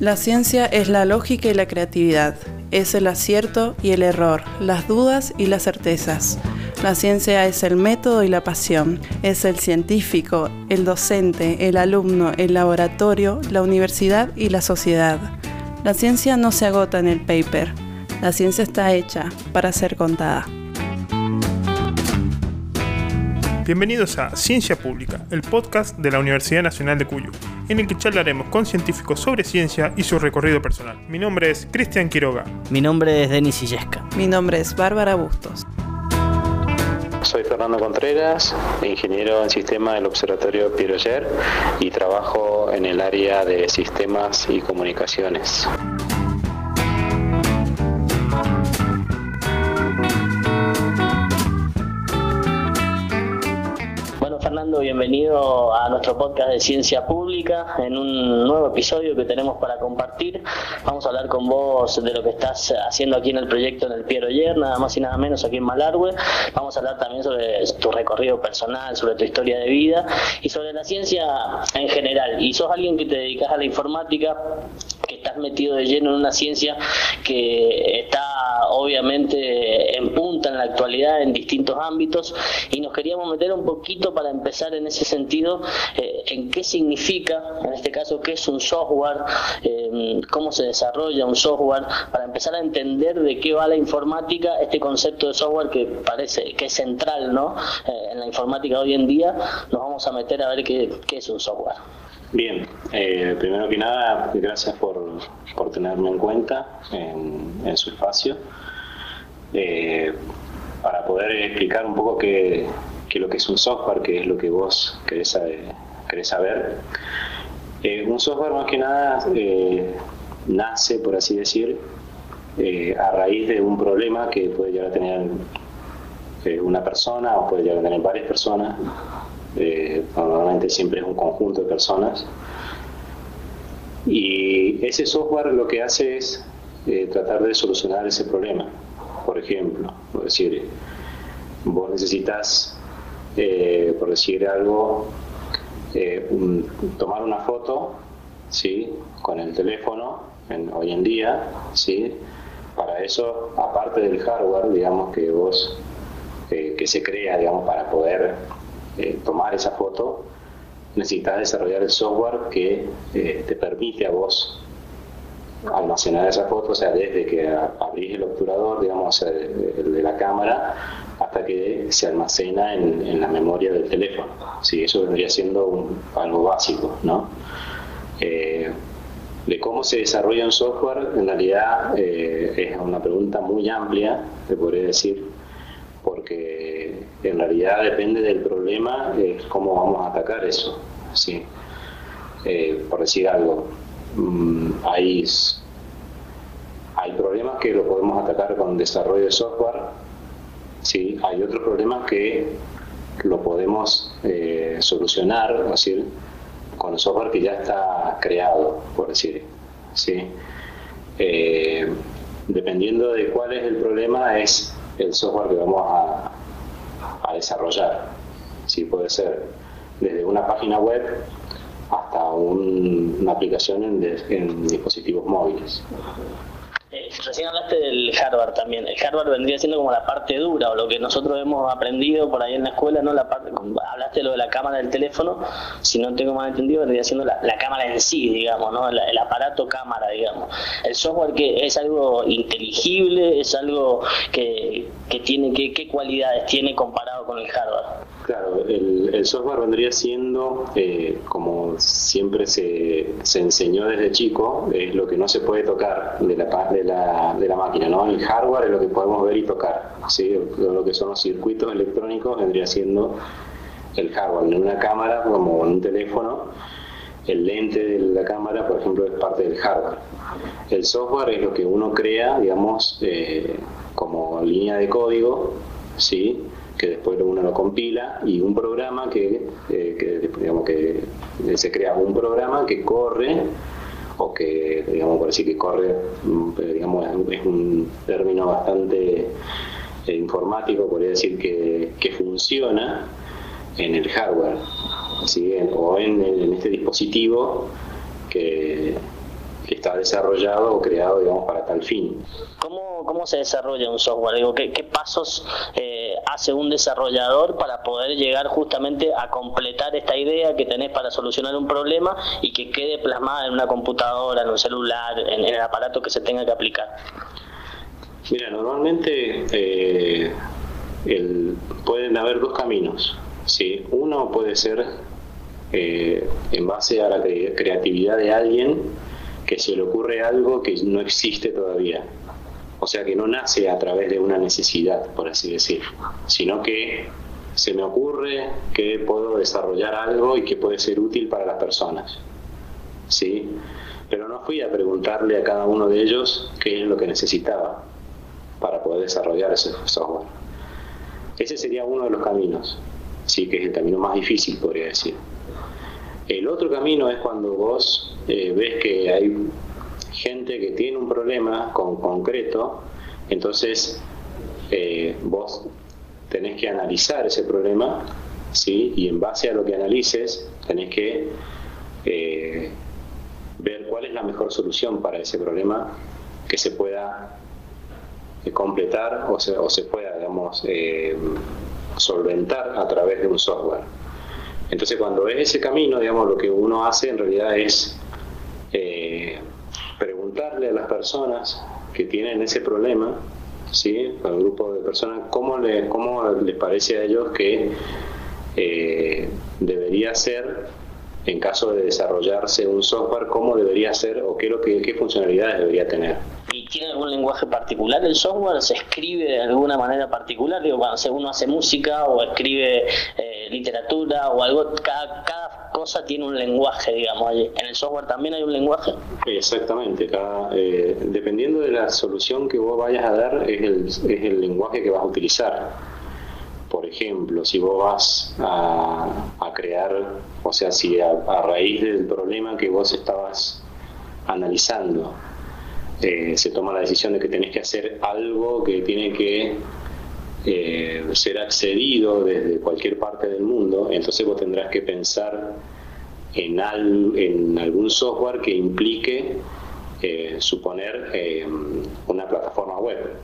La ciencia es la lógica y la creatividad, es el acierto y el error, las dudas y las certezas. La ciencia es el método y la pasión, es el científico, el docente, el alumno, el laboratorio, la universidad y la sociedad. La ciencia no se agota en el paper, la ciencia está hecha para ser contada. Bienvenidos a Ciencia Pública, el podcast de la Universidad Nacional de Cuyo, en el que charlaremos con científicos sobre ciencia y su recorrido personal. Mi nombre es Cristian Quiroga. Mi nombre es Denis Illesca. Mi nombre es Bárbara Bustos. Soy Fernando Contreras, ingeniero en sistema del Observatorio Piroyer y trabajo en el área de sistemas y comunicaciones. Bienvenido a nuestro podcast de Ciencia Pública en un nuevo episodio que tenemos para compartir. Vamos a hablar con vos de lo que estás haciendo aquí en el proyecto en el Piero Yer, nada más y nada menos aquí en Malargüe. Vamos a hablar también sobre tu recorrido personal, sobre tu historia de vida y sobre la ciencia en general. Y sos alguien que te dedicas a la informática estás metido de lleno en una ciencia que está obviamente en punta en la actualidad en distintos ámbitos y nos queríamos meter un poquito para empezar en ese sentido eh, en qué significa, en este caso, qué es un software, eh, cómo se desarrolla un software, para empezar a entender de qué va la informática, este concepto de software que parece que es central ¿no? Eh, en la informática hoy en día, nos vamos a meter a ver qué, qué es un software. Bien, eh, primero que nada, gracias por, por tenerme en cuenta en, su espacio. Eh, para poder explicar un poco qué, qué, lo que es un software, qué es lo que vos querés saber. Querés saber. Eh, un software más que nada nace, por así decir, a raíz de un problema que puede llegar a tener una persona o puede llegar a tener varias personas eh, normalmente siempre es un conjunto de personas. Y ese software lo que hace es eh, tratar de solucionar ese problema. Por ejemplo, por decir, vos necesitas, eh, por decir algo, tomar una foto ¿sí? con el teléfono hoy en día, ¿sí? para eso, aparte del hardware, digamos, que vos, que se crea, digamos, para poder eh, tomar esa foto, necesitas desarrollar el software que eh, te permite a vos almacenar esa foto, o sea, desde que abrís el obturador, digamos, de la cámara, hasta que se almacena en, la memoria del teléfono. Sí, eso vendría siendo algo básico, ¿no? Eh, de cómo se desarrolla un software, en realidad es una pregunta muy amplia, te podría decir, porque en realidad depende del problema cómo vamos a atacar eso. ¿sí? Eh, por decir algo, mm, hay, hay problemas que lo podemos atacar con desarrollo de software, ¿sí? hay otros problemas que lo podemos eh, solucionar, es con el software que ya está creado, por decir. ¿sí? Eh, dependiendo de cuál es el problema, es el software que vamos a, desarrollar. Sí, puede ser desde una página web hasta una aplicación en dispositivos móviles. Eh, recién hablaste del hardware también. El hardware vendría siendo como la parte dura o lo que nosotros hemos aprendido por ahí en la escuela, ¿no? La parte, lo de la cámara del teléfono, si no tengo mal entendido, vendría siendo la, cámara en sí, digamos, ¿no? el aparato cámara, digamos. El software que es algo inteligible, es algo que, que tiene, que, ¿qué cualidades tiene comparado con el hardware? Claro, el, software vendría siendo, eh, como siempre se, se, enseñó desde chico, es lo que no se puede tocar de la, de la, de la máquina, ¿no? El hardware es lo que podemos ver y tocar, ¿sí? Lo que son los circuitos electrónicos vendría siendo el hardware. En una cámara, como en un teléfono, el lente de la cámara, por ejemplo, es parte del hardware. El software es lo que uno crea, digamos, eh, como línea de código, ¿sí? que después uno lo compila y un programa que, eh, digamos que se crea un programa que corre o que digamos por decir que corre mm, digamos es un término bastante eh, informático podría decir que, que, funciona en el hardware ¿sí? o en, en, este dispositivo que, que está desarrollado o creado, digamos, para tal fin. ¿Cómo, cómo se desarrolla un software? Digo, ¿qué, qué pasos eh, hace un desarrollador para poder llegar justamente a completar esta idea que tenés para solucionar un problema y que quede plasmada en una computadora, en un celular, en, el aparato que se tenga que aplicar? Mira, normalmente eh, pueden haber dos caminos. ¿Sí? Uno puede ser eh, en base a la creatividad de alguien que se le ocurre algo que no existe todavía. O sea, que no nace a través de una necesidad, por así decir, sino que se me ocurre que puedo desarrollar algo y que puede ser útil para las personas. ¿Sí? Pero no fui a preguntarle a cada uno de ellos qué es lo que necesitaba para poder desarrollar ese software. Ese sería uno de los caminos, sí, que es el camino más difícil, podría decir. El otro camino es cuando vos eh, ves que hay gente que tiene un problema con, concreto, entonces eh, vos tenés que analizar ese problema, ¿sí? y en base a lo que analices, tenés que eh, ver cuál es la mejor solución para ese problema que se pueda completar o se, o se pueda, digamos, solventar a través de un software. Entonces cuando ves ese camino, digamos, lo que uno hace en realidad es eh, preguntarle a las personas que tienen ese problema, ¿sí? al grupo de personas, cómo, le, cómo les parece a ellos que eh, debería ser, en caso de desarrollarse un software, cómo debería ser o qué, lo que, qué funcionalidades debería tener. ¿Y tiene algún lenguaje particular el software? ¿Se escribe de alguna manera particular? Digo, cuando uno hace música o escribe... Eh, literatura o algo, cada, cada cosa tiene un lenguaje, digamos. ¿En el software también hay un lenguaje? Exactamente, eh, dependiendo de la solución que vos vayas a dar, es el, es el lenguaje que vas a utilizar. Por ejemplo, si vos vas a, a crear, o sea, si a, raíz del problema que vos estabas analizando, eh, se toma la decisión de que tenés que hacer algo que tiene que eh, ser accedido desde cualquier parte del mundo, entonces vos tendrás que pensar en, en algún software que implique eh, suponer eh, una plataforma web.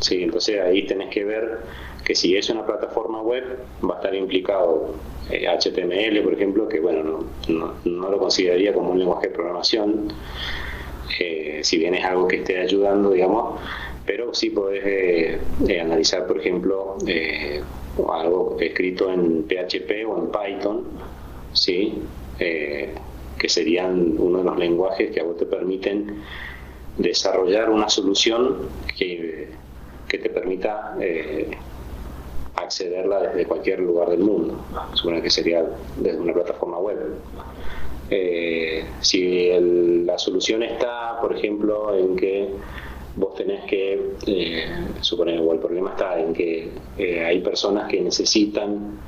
Sí, entonces ahí tenés que ver que si es una plataforma web va a estar implicado HTML, por ejemplo, que bueno, no, no, lo consideraría como un lenguaje de programación, si bien es algo que esté ayudando, digamos, pero sí podés eh, eh, analizar, por ejemplo, eh, algo escrito en PHP o en Python, ¿sí? que serían uno de los lenguajes que a vos te permiten desarrollar una solución que, que te permita accederla desde cualquier lugar del mundo, supone que sería desde una plataforma web. Si la solución está, por ejemplo, en que vos tenés que, eh, suponer, o el problema está en que eh, hay personas que necesitan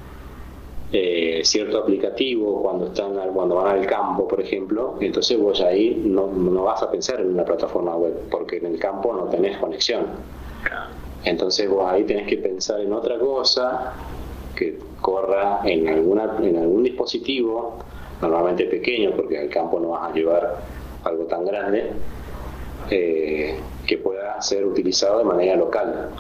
eh, cierto aplicativo cuando están cuando van al campo, por ejemplo, entonces vos ahí no, no, vas a pensar en una plataforma web, porque en el campo no tenés conexión. Entonces vos ahí tenés que pensar en otra cosa que corra en, alguna, en algún dispositivo, normalmente pequeño, porque al campo no vas a llevar algo tan grande, eh, que pueda ser utilizado de manera local.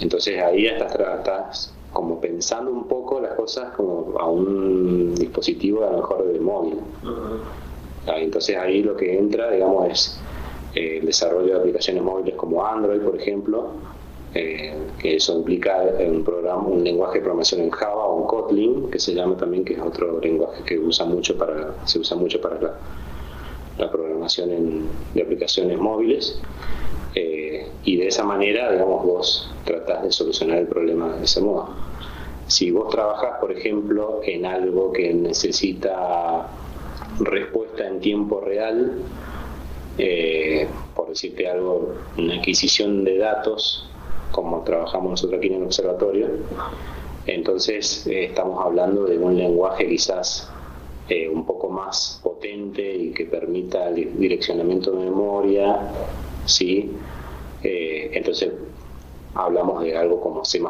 Entonces ahí estás, estás como pensando un poco las cosas como a un dispositivo a lo mejor de móvil. Entonces ahí lo que entra, digamos, es eh, el desarrollo de aplicaciones móviles como Android, por ejemplo, eh, que eso implica un programa, un lenguaje de programación en Java o en Kotlin, que se llama también, que es otro lenguaje que usa mucho para, se usa mucho para la, la programación de aplicaciones móviles eh, y de esa manera, digamos, vos tratás de solucionar el problema de ese modo. Si vos trabajás, por ejemplo, en algo que necesita respuesta en tiempo real, eh, por decirte algo, una adquisición de datos, como trabajamos nosotros aquí en el observatorio, entonces eh, estamos hablando de un lenguaje quizás eh, un poco más potente y que permita el direccionamiento de memoria, ¿sí? Eh, entonces hablamos de algo como C++,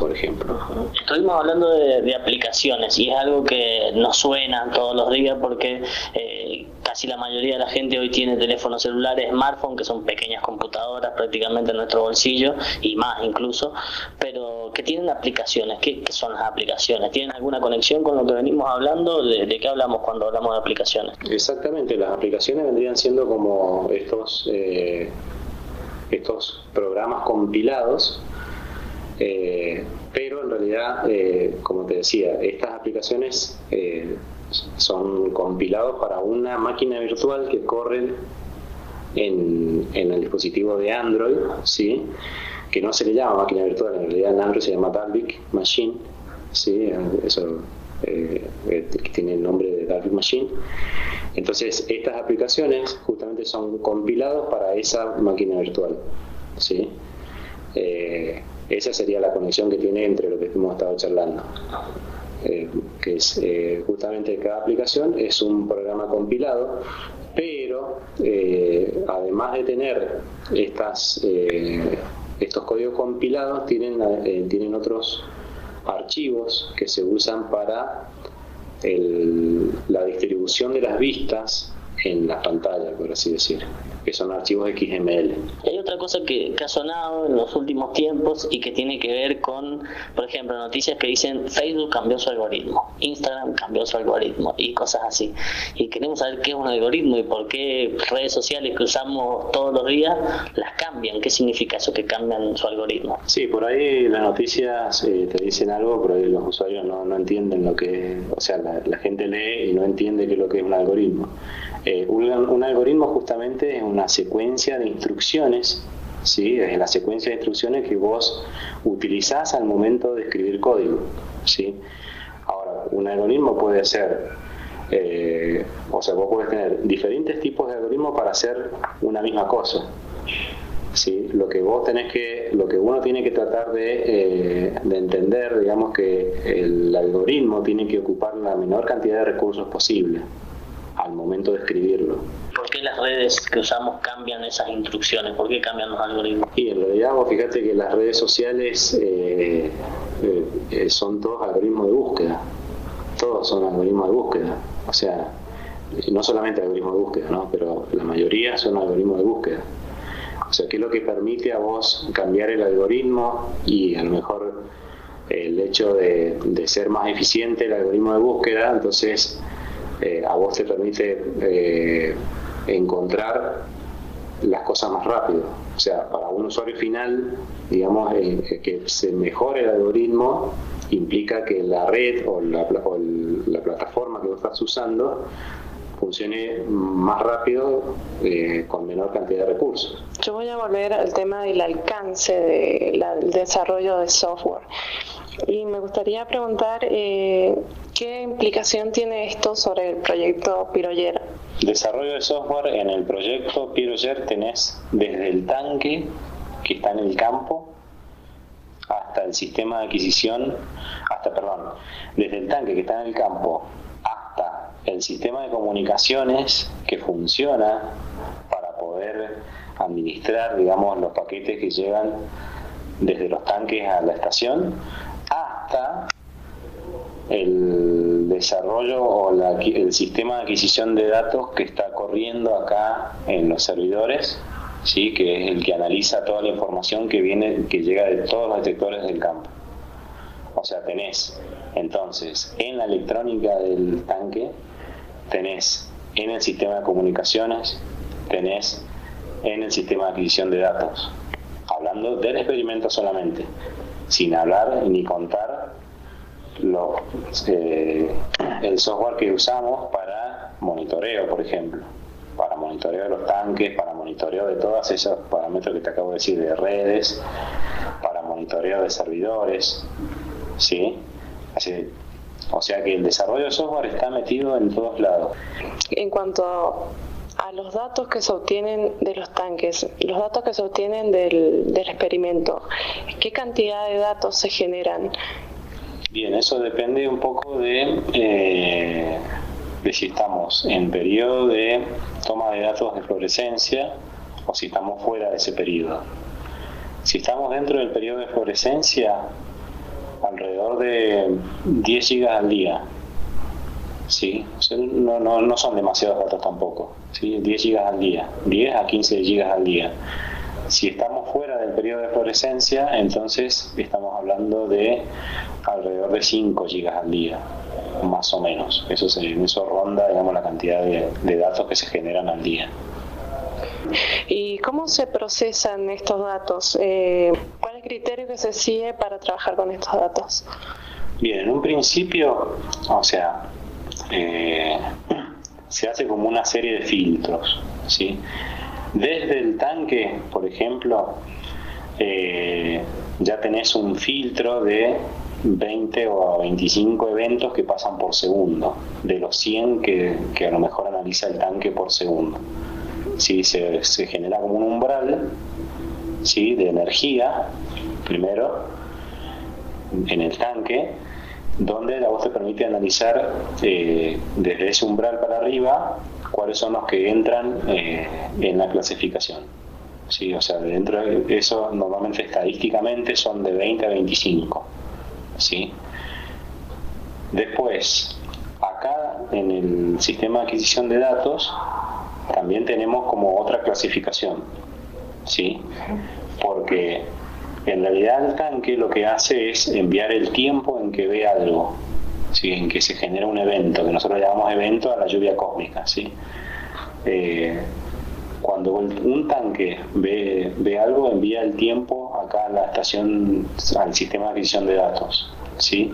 por ejemplo. Estuvimos hablando de, aplicaciones y es algo que nos suena todos los días porque eh, casi la mayoría de la gente hoy tiene teléfonos celulares, smartphones, que son pequeñas computadoras prácticamente en nuestro bolsillo y más incluso, pero que tienen aplicaciones. ¿Qué, son las aplicaciones? ¿Tienen alguna conexión con lo que venimos hablando? ¿De, qué hablamos cuando hablamos de aplicaciones? Exactamente, las aplicaciones vendrían siendo como estos, eh, estos programas compilados eh, pero en realidad, eh, como te decía, estas aplicaciones son compilados para una máquina virtual que corre en, el dispositivo de Android, ¿sí? que no se le llama máquina virtual, en realidad en Android se llama Dalvik Machine, ¿sí? eso tiene el nombre de Dalvik Machine. Entonces, estas aplicaciones justamente son compilados para esa máquina virtual. ¿sí? Esa sería la conexión que tiene entre lo que hemos estado charlando. Eh, que es eh, justamente cada aplicación es un programa compilado, pero eh, además de tener estas, estos códigos compilados, tienen, tienen otros archivos que se usan para la distribución de las vistas en la pantalla, por así decir, que son archivos XML. Hay otra cosa que, ha sonado en los últimos tiempos y que tiene que ver con, por ejemplo, noticias que dicen Facebook cambió su algoritmo, Instagram cambió su algoritmo y cosas así. Y queremos saber qué es un algoritmo y por qué redes sociales que usamos todos los días las cambian. ¿Qué significa eso que cambian su algoritmo? Sí, por ahí las noticias eh, te dicen algo, pero ahí los usuarios no, no entienden lo que, o sea, la, la gente lee y no entiende qué es lo que es un algoritmo. Eh, un, algoritmo justamente es una secuencia de instrucciones, ¿sí? la secuencia de instrucciones que vos utilizás al momento de escribir código. ¿sí? Ahora, un algoritmo puede ser, eh, o sea, vos podés tener diferentes tipos de algoritmos para hacer una misma cosa. ¿sí? Lo que vos tenés que, lo que uno tiene que tratar de, eh, de entender, digamos que el algoritmo tiene que ocupar la menor cantidad de recursos posible al momento de escribirlo. ¿Por qué las redes que usamos cambian esas instrucciones? ¿Por qué cambian los algoritmos? Y en realidad vos fíjate que las redes sociales eh, eh, eh, son todos algoritmos de búsqueda. Todos son algoritmos de búsqueda. O sea, no solamente algoritmos de búsqueda, ¿no? pero la mayoría son algoritmos de búsqueda. O sea, ¿qué es lo que permite a vos cambiar el algoritmo y a lo mejor el hecho de, de ser más eficiente el algoritmo de búsqueda? Entonces, eh, a vos te permite eh, encontrar las cosas más rápido. O sea, para un usuario final, digamos, eh, que se mejore el algoritmo implica que la red o la, la plataforma que vos estás usando funcione más rápido con menor cantidad de recursos. Yo voy a volver al tema del alcance del desarrollo de software. Y me gustaría preguntar qué implicación tiene esto sobre el proyecto Piroyer. Desarrollo de software en el proyecto Piroyer tenés desde el tanque que está en el campo hasta el sistema de adquisición, hasta, perdón, desde el tanque que está en el campo hasta el sistema de comunicaciones que funciona para poder administrar, digamos, los paquetes que llegan desde los tanques a la estación, hasta el desarrollo o el sistema de adquisición de datos que está corriendo acá en los servidores, ¿sí? que es el que analiza toda la información que viene, que llega de todos los detectores del campo. O sea, tenés entonces en la electrónica del tanque, tenés en el sistema de comunicaciones, tenés en el sistema de adquisición de datos. Hablando del experimento solamente sin hablar ni contar eh, el software que usamos para monitoreo, por ejemplo, para monitoreo de los tanques, para monitoreo de todos esos parámetros que te acabo de decir, de redes, para monitoreo de servidores, ¿sí? Así, o sea que el desarrollo de software está metido en todos lados. En cuanto a los datos que se obtienen de los tanques, los datos que se obtienen del, del experimento, ¿qué cantidad de datos se generan? Bien, eso depende un poco de, eh, de si estamos en periodo de toma de datos de fluorescencia o si estamos fuera de ese periodo. Si estamos dentro del periodo de fluorescencia, alrededor de 10 gigas al día ¿sí? no, no, no, son demasiados datos tampoco, ¿sí? 10 gigas al día, 10 a 15 gigas al día. Si estamos fuera del periodo de fluorescencia, entonces estamos hablando de alrededor de 5 gigas al día, más o menos. Eso, se, eso ronda digamos, la cantidad de, de datos que se generan al día. ¿Y cómo se procesan estos datos? Eh, ¿Cuál es el criterio que se sigue para trabajar con estos datos? Bien, en un principio, o sea, eh, se hace como una serie de filtros, ¿sí? Desde el tanque, por ejemplo, eh, ya tenés un filtro de 20 o 25 eventos que pasan por segundo, de los 100 que, que a lo mejor analiza el tanque por segundo. ¿Sí? Se, se genera como un umbral ¿sí? de energía, primero, en el tanque, donde la voz te permite analizar eh, desde ese umbral para arriba cuáles son los que entran eh, en la clasificación. Sí, o sea, dentro de eso normalmente estadísticamente son de 20 a 25. ¿sí? Después, acá en el sistema de adquisición de datos también tenemos como otra clasificación. ¿sí? Porque en realidad el tanque lo que hace es enviar el tiempo en que ve algo, ¿sí? en que se genera un evento, que nosotros llamamos evento a la lluvia cósmica. ¿sí? Eh, cuando un tanque ve, ve, algo, envía el tiempo acá a la estación, al sistema de adquisición de datos. ¿sí?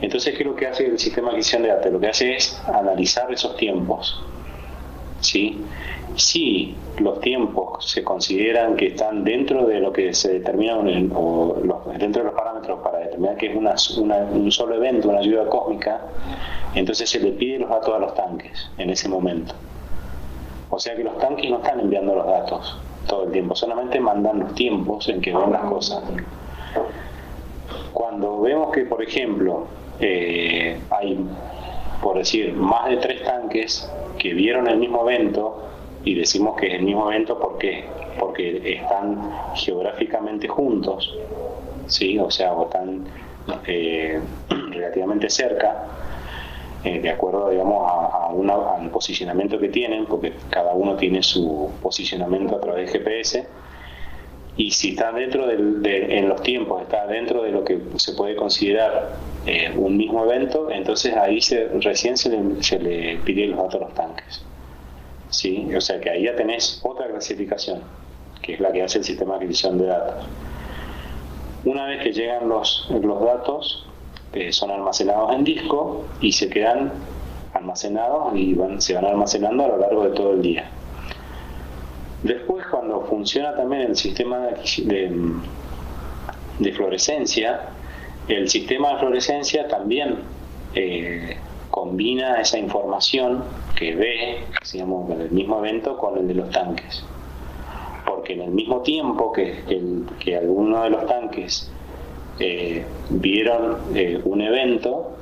Entonces, ¿qué es lo que hace el sistema de adquisición de datos? Lo que hace es analizar esos tiempos. ¿Sí? Si los tiempos se consideran que están dentro de lo que se determina o dentro de los parámetros para determinar que es un solo evento, una ayuda cósmica, entonces se le pide los datos a los tanques en ese momento. O sea que los tanques no están enviando los datos todo el tiempo, solamente mandan los tiempos en que ven las cosas. Cuando vemos que, por ejemplo, eh, hay, por decir, más de tres tanques que vieron el mismo evento, y decimos que es el mismo evento porque porque están geográficamente juntos, ¿sí? o sea, o están eh, relativamente cerca, eh, de acuerdo digamos, a, al posicionamiento que tienen, porque cada uno tiene su posicionamiento a través de GPS, y si está dentro de, en los tiempos, está dentro de lo que se puede considerar eh, un mismo evento, entonces ahí se, recién se le, se le pide los datos a los tanques. ¿sí? O sea que ahí ya tenés otra clasificación, que es la que hace el sistema de adquisición de datos. Una vez que llegan los, los datos, eh, son almacenados en disco y se quedan almacenados y van, se van almacenando a lo largo de todo el día. Después, cuando funciona también el sistema de, fluorescencia, el sistema de fluorescencia también eh, combina esa información que ve, digamos, el mismo evento con el de los tanques. Porque en el mismo tiempo que, que algunos de los tanques eh, vieron eh, un evento,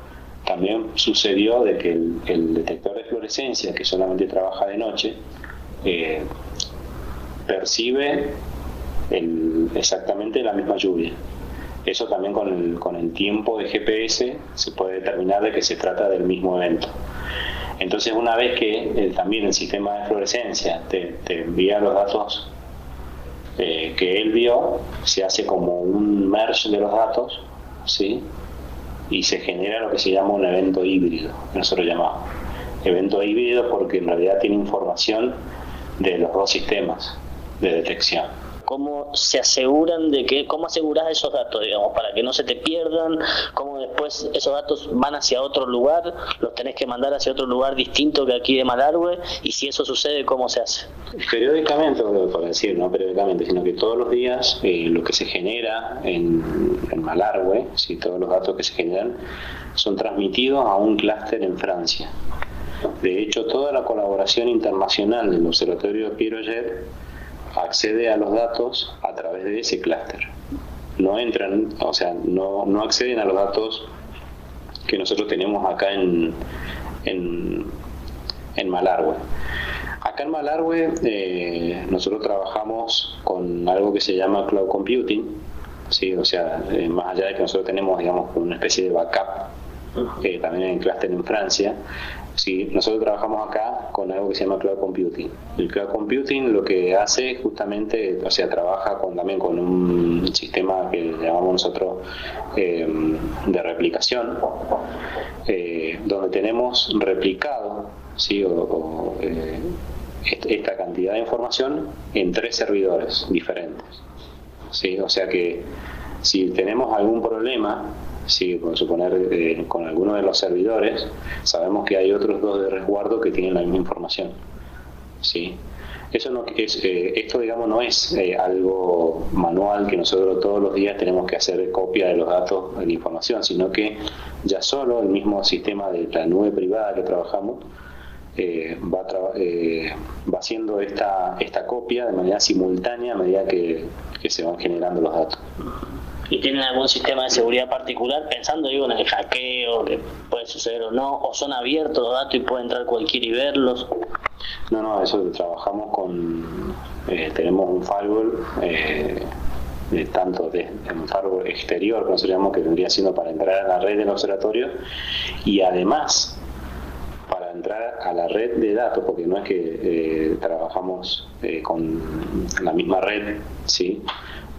también sucedió de que el, detector de fluorescencia, que solamente trabaja de noche, eh, percibe exactamente la misma lluvia. Eso también con el, con el tiempo de GPS se puede determinar de que se trata del mismo evento. Entonces una vez que también el sistema de fluorescencia te, envía los datos eh, que él vio, se hace como un merge de los datos, ¿sí? Y se genera lo que se llama un evento híbrido, que nosotros llamamos. Evento híbrido porque en realidad tiene información de los dos sistemas de detección cómo se aseguran de que, cómo aseguras esos datos, digamos, para que no se te pierdan, cómo después esos datos van hacia otro lugar, los tenés que mandar hacia otro lugar distinto que aquí de Malargüe, y si eso sucede, ¿cómo se hace? Periódicamente, por decir, no periódicamente, sino que todos los días eh, lo que se genera en, en Malargüe, si todos los datos que se generan, son transmitidos a un clúster en Francia. De hecho, toda la colaboración internacional del Observatorio de Piroyer accede a los datos a través de ese clúster. No entran, o sea, no, no, acceden a los datos que nosotros tenemos acá en, en, en Malargüe. Acá en Malargüe eh, nosotros trabajamos con algo que se llama cloud computing, ¿sí? o sea, eh, más allá de que nosotros tenemos digamos una especie de backup también en clúster en Francia, Sí, nosotros trabajamos acá con algo que se llama Cloud Computing. El Cloud Computing lo que hace justamente, o sea, trabaja con, también con un sistema que llamamos nosotros eh, de replicación, eh, donde tenemos replicado, ¿sí? O, eh, esta cantidad de información en tres servidores diferentes. ¿sí? O sea que si tenemos algún problema sí, por suponer eh, con alguno de los servidores, sabemos que hay otros dos de resguardo que tienen la misma información. ¿sí? Eso no es, eh, esto digamos no es eh, algo manual que nosotros todos los días tenemos que hacer copia de los datos de la información, sino que ya solo el mismo sistema de la nube privada que trabajamos va, va haciendo esta, esta copia de manera simultánea a medida que se van generando los datos y tienen algún sistema de seguridad particular, pensando digo en el hackeo que puede suceder o no, o son abiertos los datos y puede entrar cualquiera y verlos. No, no, eso trabajamos con, eh, tenemos un firewall, eh, tanto de, un firewall exterior, nosotros que vendría siendo para entrar a la red del observatorio, y además para entrar a la red de datos, porque no es que eh, trabajamos con la misma red, ¿sí?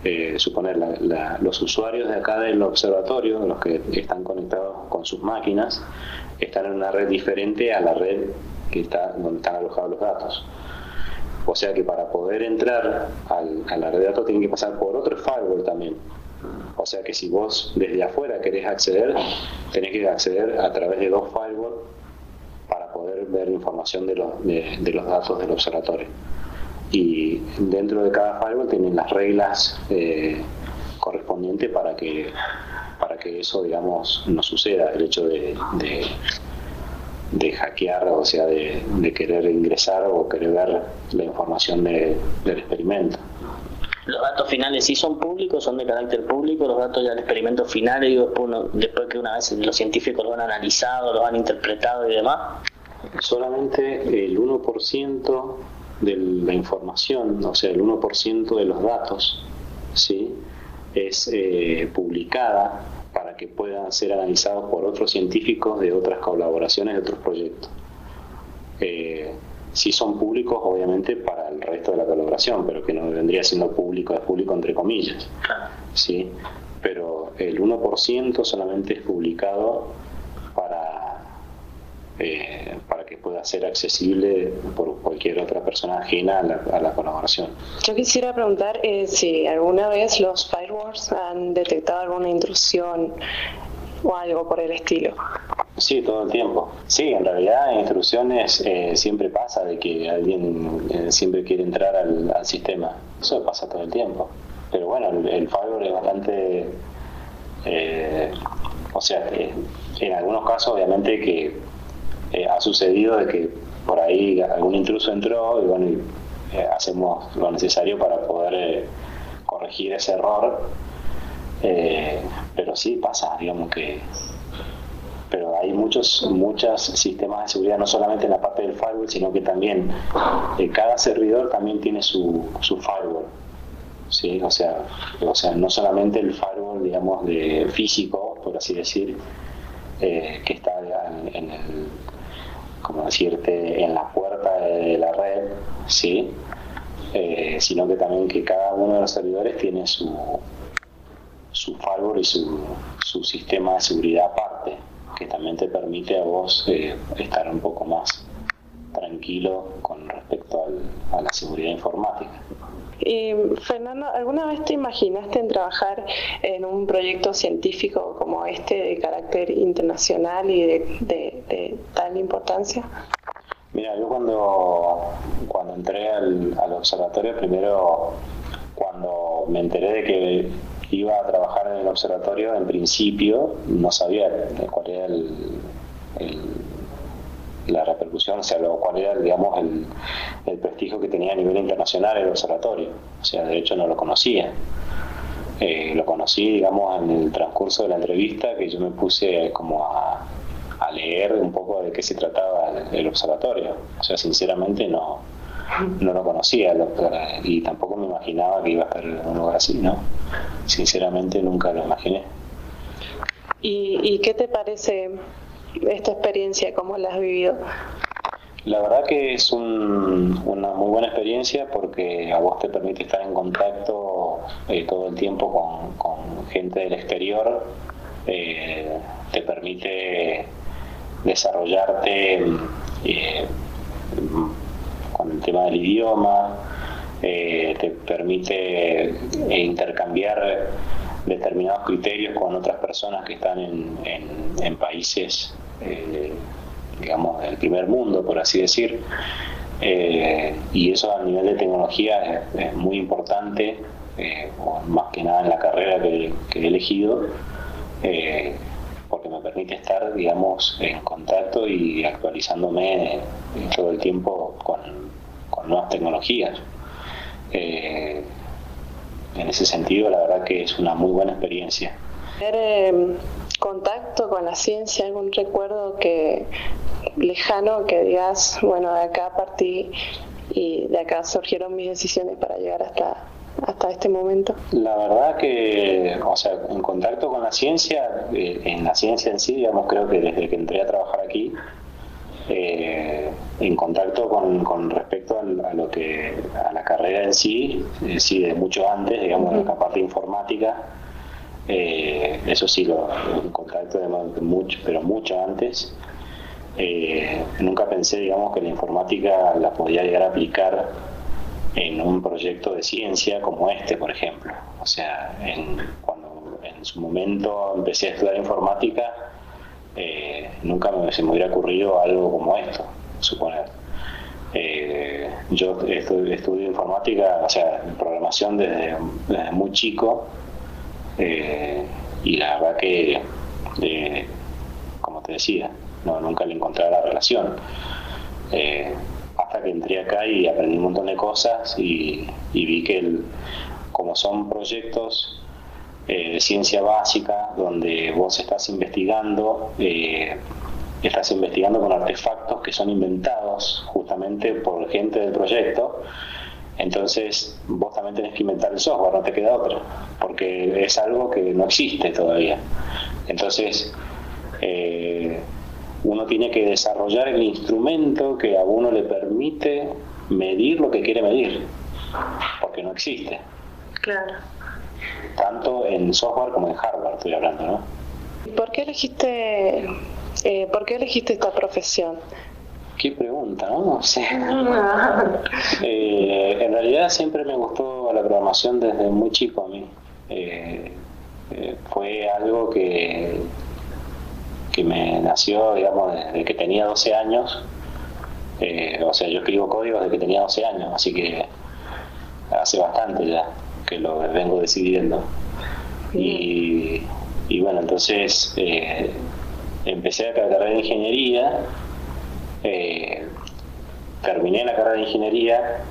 Eh, suponer los usuarios de acá del observatorio, los que están conectados con sus máquinas, están en una red diferente a la red que está donde están alojados los datos. O sea que para poder entrar a la red de datos tienen que pasar por otro firewall también. O sea que si vos desde afuera querés acceder, tenés que acceder a través de dos firewalls para poder ver información de los datos del observatorio y dentro de cada firewall tienen las reglas eh, correspondientes para que para que eso digamos no suceda. El hecho de, de, hackear o sea de, querer ingresar o querer ver la información del experimento. Los datos finales sí son públicos, son de carácter público, los datos ya del experimento final, después, después que una vez los científicos los han analizado, los han interpretado y demás. Solamente el 1% de la información, o sea, el 1% de los datos, ¿sí? es eh, publicada para que puedan ser analizados por otros científicos de otras colaboraciones, de otros proyectos. Eh, si son públicos, obviamente, para el resto de la colaboración, pero que no vendría siendo público, es público entre comillas. ¿sí? Pero el 1% solamente es publicado eh, para pueda ser accesible por cualquier otra persona ajena a la, colaboración. Yo quisiera preguntar eh, si alguna vez los firewalls han detectado alguna intrusión o algo por el estilo. Sí, todo el tiempo. Sí, en realidad en intrusiones eh, siempre pasa de que alguien siempre quiere entrar al, sistema. Eso pasa todo el tiempo. Pero bueno, el, firewall es bastante... o sea, en algunos casos obviamente que eh, ha sucedido de que por ahí algún intruso entró y bueno, eh, hacemos lo necesario para poder eh, corregir ese error. pero sí pasa, digamos que pero hay muchos muchos sistemas de seguridad no solamente en la parte del firewall sino que también cada servidor también tiene su, su firewall ¿sí? o sea o sea no solamente el firewall digamos de físico por así decir que está en el como decirte, en la puerta de la red, ¿sí? Eh, sino que también que cada uno de los servidores tiene su, su firewall y su, su sistema de seguridad aparte, que también te permite a vos eh, estar un poco más tranquilo con respecto a la seguridad informática. Y Fernando, ¿alguna vez te imaginaste en trabajar en un proyecto científico como este de carácter internacional y de, tal importancia? Mira, yo cuando, cuando entré al, observatorio, primero cuando me enteré de que iba a trabajar en el observatorio, en principio no sabía cuál era el la repercusión, o sea, lo, cuál era, digamos, el, el, prestigio que tenía a nivel internacional el observatorio. O sea, de hecho no lo conocía. Eh, lo conocí, digamos, en el transcurso de la entrevista, que yo me puse como a, a leer un poco de qué se trataba el, observatorio. O sea, sinceramente no, no lo conocía y tampoco me imaginaba que iba a estar en un lugar así, ¿no? Sinceramente nunca lo imaginé. ¿Y, y qué te parece esta experiencia, cómo la has vivido. La verdad que es una muy buena experiencia porque a vos te permite estar en contacto eh, todo el tiempo con, gente del exterior, eh, te permite desarrollarte eh, con el tema del idioma, te permite intercambiar determinados criterios con otras personas que están en, países digamos, del primer mundo, por así decir. Eh, y eso a nivel de tecnología es, muy importante, eh, más que nada en la carrera que, he elegido, eh, porque me permite estar, digamos, en contacto y actualizándome todo el tiempo con, nuevas tecnologías. En ese sentido, la verdad que es una muy buena experiencia contacto con la ciencia, algún recuerdo que lejano que digas, bueno, de acá partí y de acá surgieron mis decisiones para llegar hasta hasta este momento? La verdad que, o sea, en contacto con la ciencia, eh, en la ciencia en sí, digamos, creo que desde que entré a trabajar aquí, eh, en contacto con, con respecto a, lo que a la carrera en sí, eh, sí, de mucho antes, digamos, en la parte informática, eh, eso sí, lo, en contacto de mucho, pero mucho antes. Nunca pensé, digamos, que la informática la podía llegar a aplicar en un proyecto de ciencia como este, por ejemplo. O sea, en, cuando en su momento empecé a estudiar informática, eh, nunca me, se me hubiera ocurrido algo como esto, suponer. yo estudio, informática, o sea, programación desde muy chico eh, y la verdad que, eh, como te decía, no, nunca le encontré la relación. Eh, hasta que entré acá y aprendí un montón de cosas y, vi que como son proyectos de ciencia básica donde vos estás investigando, estás investigando con artefactos que son inventados justamente por gente del proyecto, entonces vos también tenés que inventar el software, no te queda otra, porque es algo que no existe todavía. Entonces, eh, uno tiene que desarrollar el instrumento que a uno le permite medir lo que quiere medir, porque no existe. Claro. Tanto en software como en hardware estoy hablando, ¿no? ¿Por qué elegiste, eh, ¿por qué elegiste esta profesión? Qué pregunta, ¿no? no sé. Eh, en realidad siempre me gustó la programación desde muy chico a mí. Eh, eh, fue algo que, que me nació, digamos, desde que tenía 12 años. o sea, yo escribo código desde que tenía 12 años, así que hace bastante ya que lo vengo decidiendo. Y, y bueno, entonces empecé a carrera de ingeniería eh, terminé la carrera de ingeniería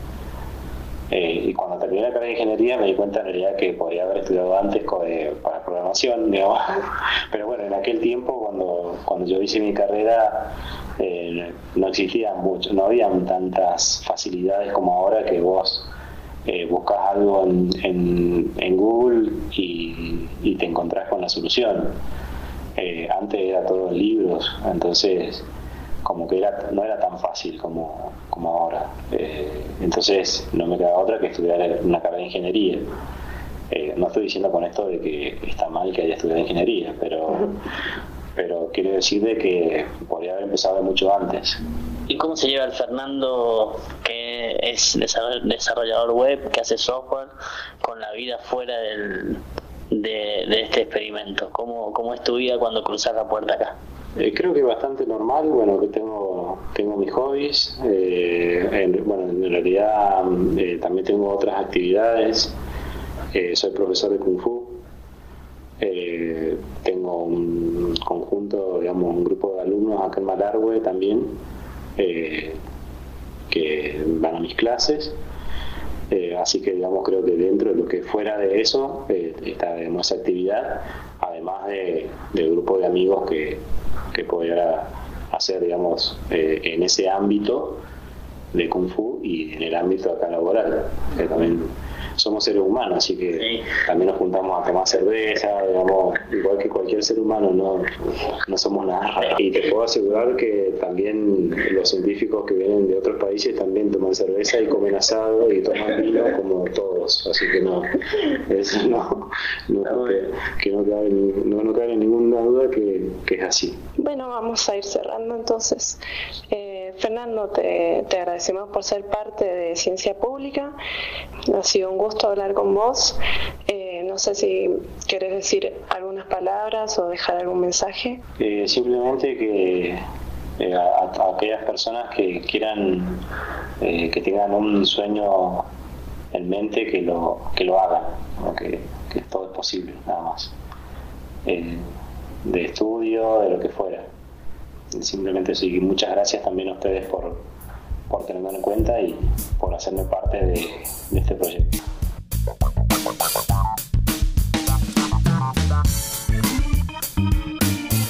eh, y cuando terminé la carrera de ingeniería me di cuenta en realidad que podría haber estudiado antes eh, para programación, pero bueno, en aquel tiempo cuando, cuando yo hice mi carrera no existían mucho, no habían tantas facilidades como ahora que vos buscas algo en, en, Google y, y, te encontrás con la solución. antes era todo en libros, entonces como que era, no era tan fácil como, como ahora. Eh, entonces no me queda otra que estudiar una carrera de ingeniería. Eh, no estoy diciendo con esto de que está mal que haya estudiado ingeniería, pero, pero quiero decir de que podría haber empezado mucho antes. ¿Y cómo se lleva el Fernando, que es desarrollador web, que hace software, con la vida fuera del, de, este experimento? ¿Cómo, ¿Cómo es tu vida cuando cruzas la puerta acá? Eh, creo que bastante normal, bueno, que tengo, tengo mis hobbies, eh, bueno, en realidad eh, también tengo otras actividades, soy profesor de Kung Fu, tengo un conjunto, digamos, un grupo de alumnos acá en Malargüe también, que van a mis clases, así que digamos creo que dentro de lo que fuera de eso está esa actividad, además de, grupo de amigos que, que hacer, digamos, eh, en ese ámbito de Kung Fu y en el ámbito acá laboral. también somos seres humanos, así que también nos juntamos a tomar cerveza, digamos, igual que cualquier ser humano, no, no somos nada. Y te puedo asegurar que también los científicos que vienen de otros países también toman cerveza y comen asado y toman vino como todos, así que no, eso no, no, que, no, cabe, no, no cabe ninguna duda que, que es así. Bueno, vamos a ir cerrando entonces. Eh, Fernando, te, agradecemos por ser parte de Ciencia Pública. Ha sido un gusto hablar con vos. Eh, no sé si querés decir algunas palabras o dejar algún mensaje. Eh, simplemente que eh, a, aquellas personas que quieran, que tengan un sueño en mente, que lo, que lo hagan, que, que todo es posible, nada más. de estudio, de lo que fuera simplemente sí, muchas gracias también a ustedes por, por tenerme en cuenta y por hacerme parte de, este proyecto.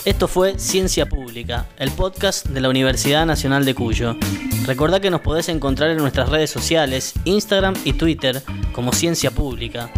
Esto fue Ciencia Pública, el podcast de la Universidad Nacional de Cuyo. Recordá que nos podés encontrar en nuestras redes sociales, Instagram y Twitter como Ciencia Pública